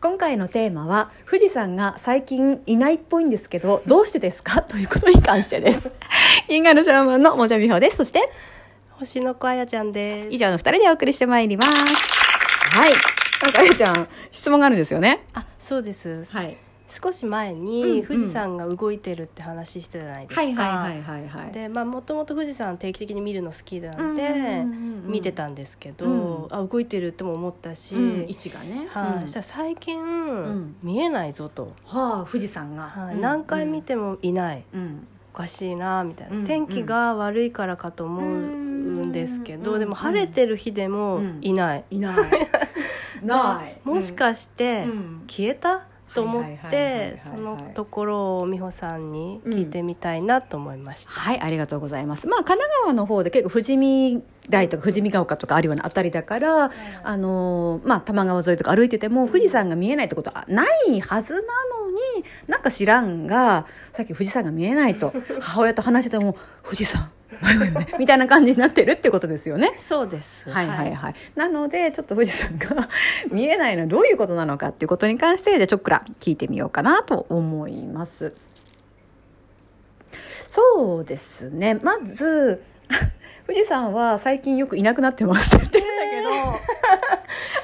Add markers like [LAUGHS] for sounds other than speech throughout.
今回のテーマは富士山が最近いないっぽいんですけどどうしてですか？[LAUGHS] ということに関してです。銀河のシャーマンのもじゃみほです。そして星の子あやちゃんです。以上の二人でお送りしてまいります。はい。なんかあやちゃん質問があるんですよね。あそうです。はい少し前うんに富士山が動いてるって話してたじゃないですか、はいはいはいはいはい。でまあもともと富士山定期的に見るの好きなんで見てたんですけど、うん。あ動いてるっても思ったし、うん、位置がね。はい、したら最近、ん。見えないぞと、はあ富士山が、何回見てもいない、うん。おかしいなみたいな、うん。天気が悪いからかと思うんですけど、うん。でも晴れてる日でもいない、いない。[LAUGHS] ない。もしかしてうん。消えた、と思ってそのところを美穂さんに聞いてみたいなと思い。ました、はい、ありがとうございます。まあ、神奈川の方で結構富士見台とか富士見ヶ丘とかあるようなあたりだから、あのーまあ、多摩川沿いとか歩いてても富士山が見えないってことはないはずなのに、なんか知らんが、さっき富士山が見えないと、母親と話してても、富士山、[LAUGHS] みたいな感じになってるってことですよね。そうですはいはいはい。なので、ちょっと富士山が [LAUGHS] 見えないのはどういうことなのかっていうことに関して、じゃあちょっくら聞いてみようかなと思います。そうですね。まず、富士山は最近よくいなくなってますって言ってるん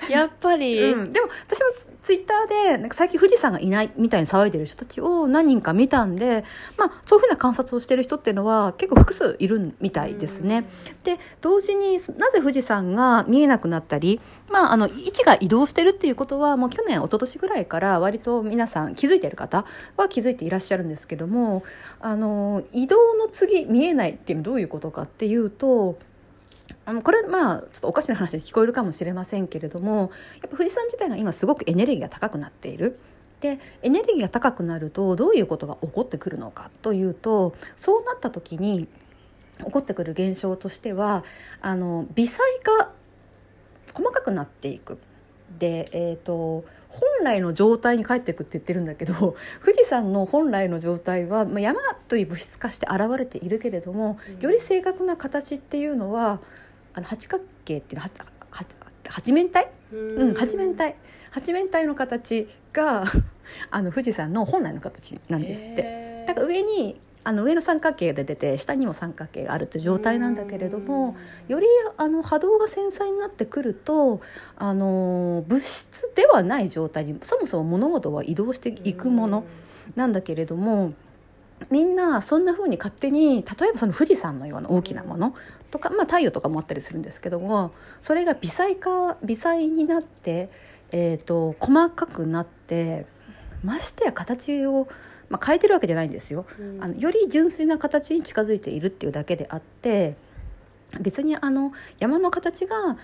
だやっぱけり、ど、うん、でも私もツイッターでなんか最近富士山がいないみたいに騒いでる人たちを何人か見たんで、まあ、そういうふうな観察をしてる人っていうのは結構複数いるみたいですね。で同時になぜ富士山が見えなくなったり、まあ、あの位置が移動してるっていうことはもう去年一昨年ぐらいから割と皆さん気づいてる方は気づいていらっしゃるんですけどもあの移動の次見えないっていうのはどういうことかっていうとこれまあちょっとおかしな話で聞こえるかもしれませんけれどもやっぱ富士山自体が今すごくエネルギーが高くなっている。でエネルギーが高くなるとどういうことが起こってくるのかというとそうなった時に起こってくる現象としてはあの微細が細かくなっていく。で、えー、と本来の状態に帰っていくって言ってるんだけど富士山の本来の状態は、まあ、山という物質化して現れているけれども、より正確な形っていうのはあの八角形っていうのは八面体、うん、八面体。八面体の形が [LAUGHS] あの富士山の本来の形なんですって。だから上にあの上の三角形で出て下にも三角形があるって状態なんだけれどもよりあの波動が繊細になってくるとあの物質ではない状態にそもそも物事は移動していくものなんだけれどもみんなそんな風に勝手に例えばその富士山のような大きなものとか、まあ、太陽とかもあったりするんですけどもそれが微細化微細になって、えー、と細かくなってましてや形を、まあ、変えてるわけじゃないんですよ。あのより純粋な形に近づいているっていうだけであって別にあの山の形が、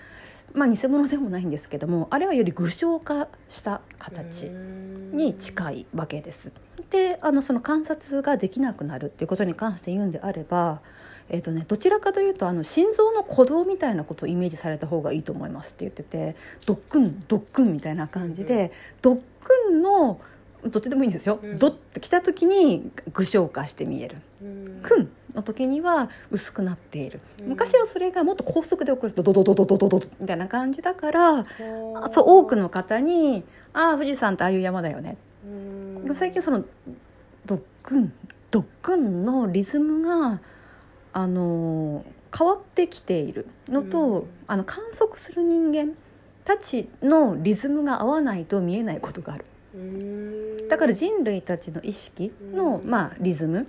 まあ、偽物でもないんですけどもあれはより具象化した形に近いわけです。であのその観察ができなくなるっていうことに関して言うんであれば、えーとね、どちらかというとあの心臓の鼓動みたいなことをイメージされた方がいいと思いますって言っててドックンドックンみたいな感じで、ドックンのどっちでもいいんですよ、うん、ドッて来た時に具象化して見える。く、うん。の時には薄くなっている。昔はそれがもっと高速で送るとドドドドドドドみたいな感じだからそう多くの方に「ああ富士山ってああいう山だよね」でも最近そのドックンドックンのリズムがあのー変わってきているのと、うん。あの観測する人間たちのリズムが合わないと見えないことがある。うんだから人類たちの意識の、うん。まあ、リズム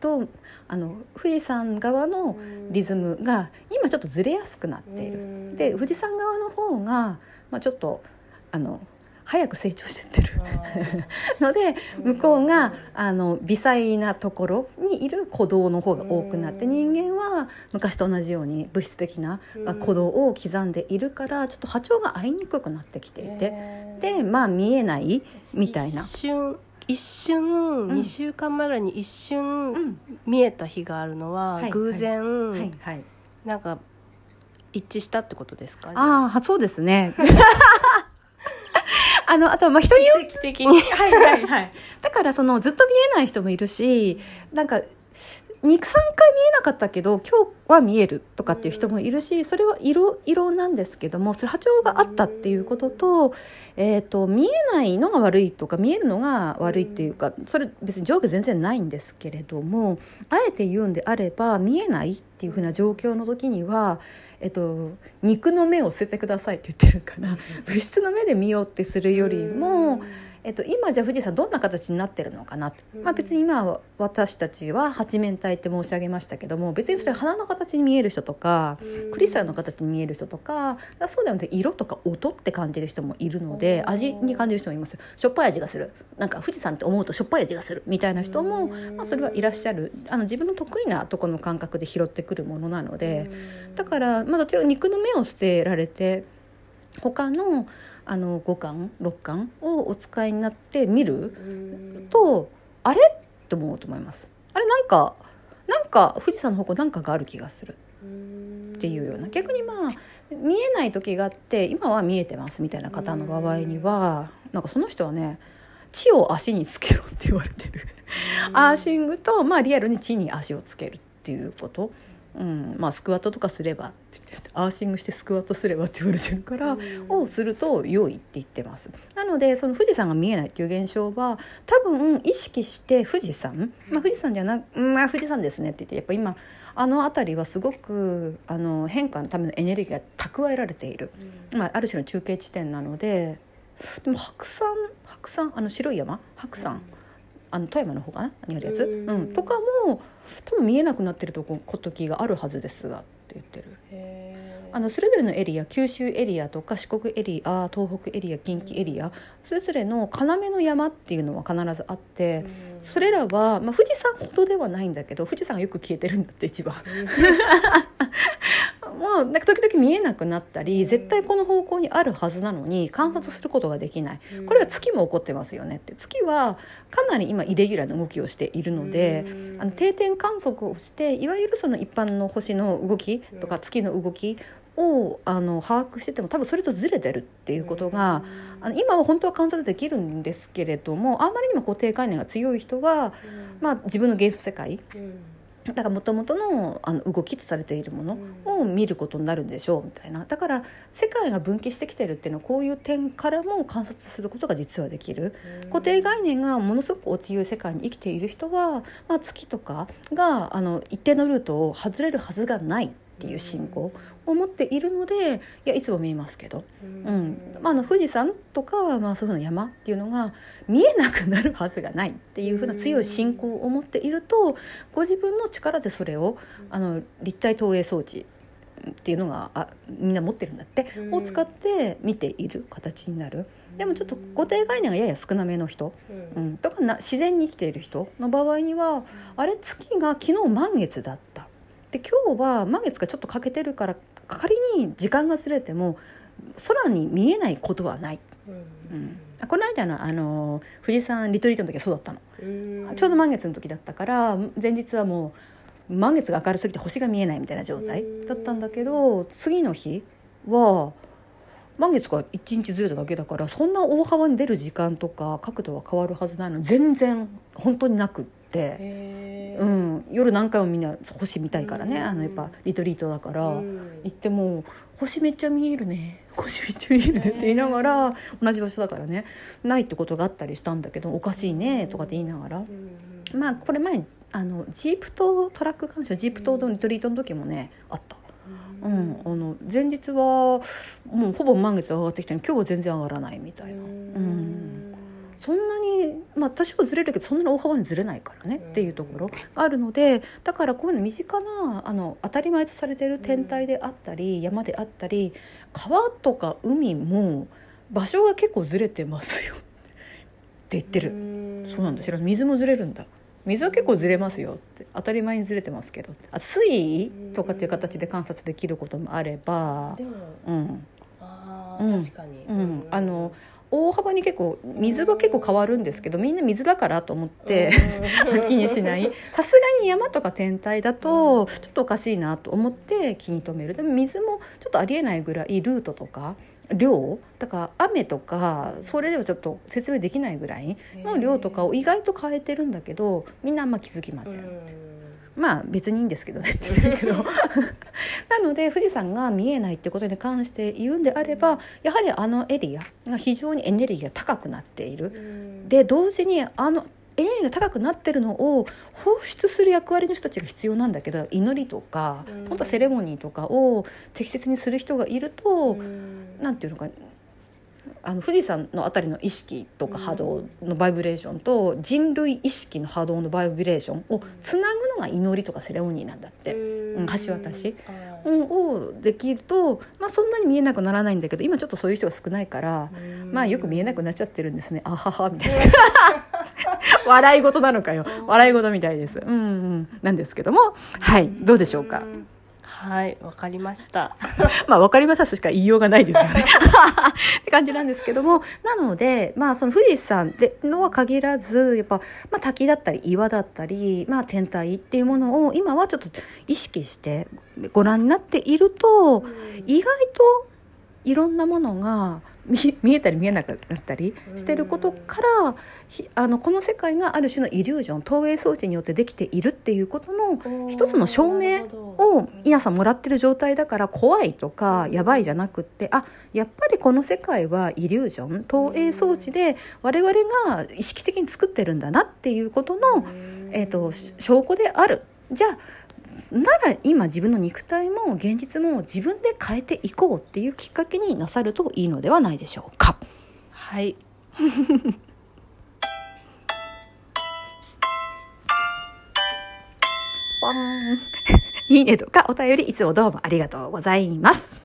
とあの富士山側のリズムが今ちょっとずれやすくなっている。うん。で富士山側の方が、まあ、ちょっとあの早く成長してってる。ので向こうがあの微細なところにいる鼓動の方が多くなって人間は昔と同じように物質的なまあ鼓動を刻んでいるからちょっと波長が合いにくくなってきていて。でまあ見えないみたいな。一。瞬一瞬、ん。2週間前ぐらいに一瞬うん。見えた日があるのは、はい偶然、はいはい、なんか一致したってことですかああそうですね [LAUGHS] あのあとはまあ人によって奇跡的にはいはいはい。だからそのずっと見えない人もいるし、なんか23回見えなかったけど今日は見えるとかっていう人もいるしそれは色色なんですけどもそれ波長があったっていうことと,、えーと、見えないのが悪いとか見えるのが悪いっていうかそれ別に上下全然ないんですけれどもあえて言うんであれば見えないっていうふうな状況の時にはえっと、肉の目を捨ててくださいって言ってるから物質の目で見ようってするよりも。えっと、今じゃあ富士山どんな形になってるのかな、まあ、別に今私たちは八面体って申し上げましたけども別にそれ花の形に見える人とかクリスタルの形に見える人とかそうではなくて色とか音って感じる人もいるので味に感じる人もいますしょっぱい味がする。なんか富士山って思うとしょっぱい味がするみたいな人も、まあ、それはいらっしゃる。あの自分の得意なところの感覚で拾ってくるものなので。だから、まあ、どちら肉の目を捨てられて他のあの五感六感をお使いになって見るとあれ？と思うと思います。あれなんかなんか富士山の方向なんかがある気がする。っていうような。逆にまあ見えない時があって今は見えてますみたいな方の場合にはなんかその人はね地を足につけろって言われてる。アーシングと、まあ、リアルに地に足をつけるっていうことうんまあ、スクワットとかすればアーシングしてスクワットすればって言われてるから、うん、をすると良いって言ってます。なのでその富士山が見えないっていう現象は多分意識して富士山、まあ、富士山じゃなく、まあ、富士山ですねって言ってやっぱ今あの辺りはすごくあの変化のためのエネルギーが蓄えられている、うん、まあ、ある種の中継地点なのででも白山白山あの白い山白山、うん、あの富山の方かな？にあるやつ、うん。とかも多分見えなくなってるとこ時があるはずです。がって言ってる。あのそれぞれのエリア九州エリアとか四国エリア東北エリア近畿エリアそれぞれの要の山っていうのは必ずあってそれらは、まあ、富士山ほどではないんだけど富士山がよく消えてるんだって一番。[LAUGHS] [LAUGHS] もうなんか時々見えなくなったり絶対この方向にあるはずなのに観察することができない。これは月も起こってますよねって。月はかなり今イレギュラーな動きをしているのであの定点観測をしていわゆるその一般の星の動きとか月の動きをあの把握してても多分それとずれてるっていうことがあの今は本当は観察できるんですけれどもあんまりにも固定概念が強い人は、まあ、自分の現実世界だからもともとのあの動きとされているものを見ることになるんでしょうみたいな。だから世界が分岐してきてるっていうのはこういう点からも観察することが実はできる。固定概念がものすごくお強い世界に生きている人は、まあ、月とかがあの一定のルートを外れるはずがない。っていう信仰を持っているのでいやいつも見えますけど、うん。まあ、あの富士山とか、まあ、そういうふうな山っていうのが見えなくなるはずがないっていうふうな強い信仰を持っているとご自分の力でそれをあの立体投影装置っていうのがあみんな持ってるんだって、を使って見ている形になる。でもちょっと固定概念がやや少なめの人、うん、とかな自然に生きている人の場合にはあれ月が昨日満月だったで今日は満月がちょっと欠けてるから仮に時間がずれても空に見えないことはない。うん、この間のあの富士山リトリートの時はそうだったの、ちょうど満月の時だったから前日はもう満月が明るすぎて星が見えないみたいな状態だったんだけど次の日は満月が1日ずれただけだからそんな大幅に出る時間とか角度は変わるはずないの。全然本当になくって、うん、夜何回もみんな星見たいからね、あのやっぱリトリートだから、行っても「星めっちゃ見えるね。[LAUGHS] 星めっちゃ見えるね」って言いながら、同じ場所だからね。ないってことがあったりしたんだけど「おかしいね」とかって言いながら。まあこれ前あのジープ島トラック鑑賞ジープ島のリトリートの時もねあった。うん、あの前日はもうほぼ満月上がってきたのに今日は全然上がらないみたいな。うんそんなに、まあ、多少ずれるけどそんなに大幅にずれないからねっていうところがあるのでだからこういうの身近なあの当たり前とされてる天体であったり山であったり川とか海も場所が結構ずれてますよ。って言ってる。そうなんですよ。水もずれるんだ。水は結構ずれますよ。って当たり前にずれてますけど。あ水位とかっていう形で観察できることもあれば。うん。あ確かに、うん、あの大幅に結構水は結構変わるんですけどみんな水だからと思って気にしない。さすがに山とか天体だとちょっとおかしいなと思って気に留める。でも水もちょっとありえないぐらいルートとか量だから雨とかそれではちょっと説明できないぐらいの量とかを意外と変えてるんだけどみんなあんま気づきません。まあ別にいいんですけどね。って言けど。[LAUGHS] なので富士山が見えないってことに関して言うんであればやはりあのエリアが非常にエネルギーが高くなっている。で同時にあのエネルギーが高くなってるのを放出する役割の人たちが必要なんだけど祈りとか、うん。本当はセレモニーとかを適切にする人がいると、うん。なんていうのかあの富士山のあたりの意識とか波動のバイブレーションと人類意識の波動のバイブレーションをつなぐのが祈りとかセレモニーなんだって。うん橋渡し。をできると、まあ、そんなに見えなくならないんだけど今ちょっとそういう人が少ないから、ーまあよく見えなくなっちゃってるんですね。あははみたいな。[LAUGHS] 笑い事なのかよ。笑い事みたいです。うんうん。なんですけども。はい。どうでしょうか？んはいわかりました。[LAUGHS] まあ分かりましたとしか言いようがないですよね。[LAUGHS] って感じなんですけどもなのでまあその富士山でのは限らずやっぱ、まあ、滝だったり岩だったり、まあ、天体っていうものを今はちょっと意識してご覧になっていると意外といろんなものが見 [LAUGHS] 見えたり見えなくなったりしてることからひあのこの世界がある種のイリュージョン投影装置によってできているっていうことの一つの証明を皆さんもらってる状態だから怖いとかやばいじゃなくってあやっぱりこの世界はイリュージョン投影装置で我々が意識的に作ってるんだなっていうことの、えー、とし証拠である。じゃあなら今自分の肉体も現実も自分で変えていこうっていうきっかけになさるといいのではないでしょうか。はい [LAUGHS] [LAUGHS] いいねとかお便りいつもどうもありがとうございます。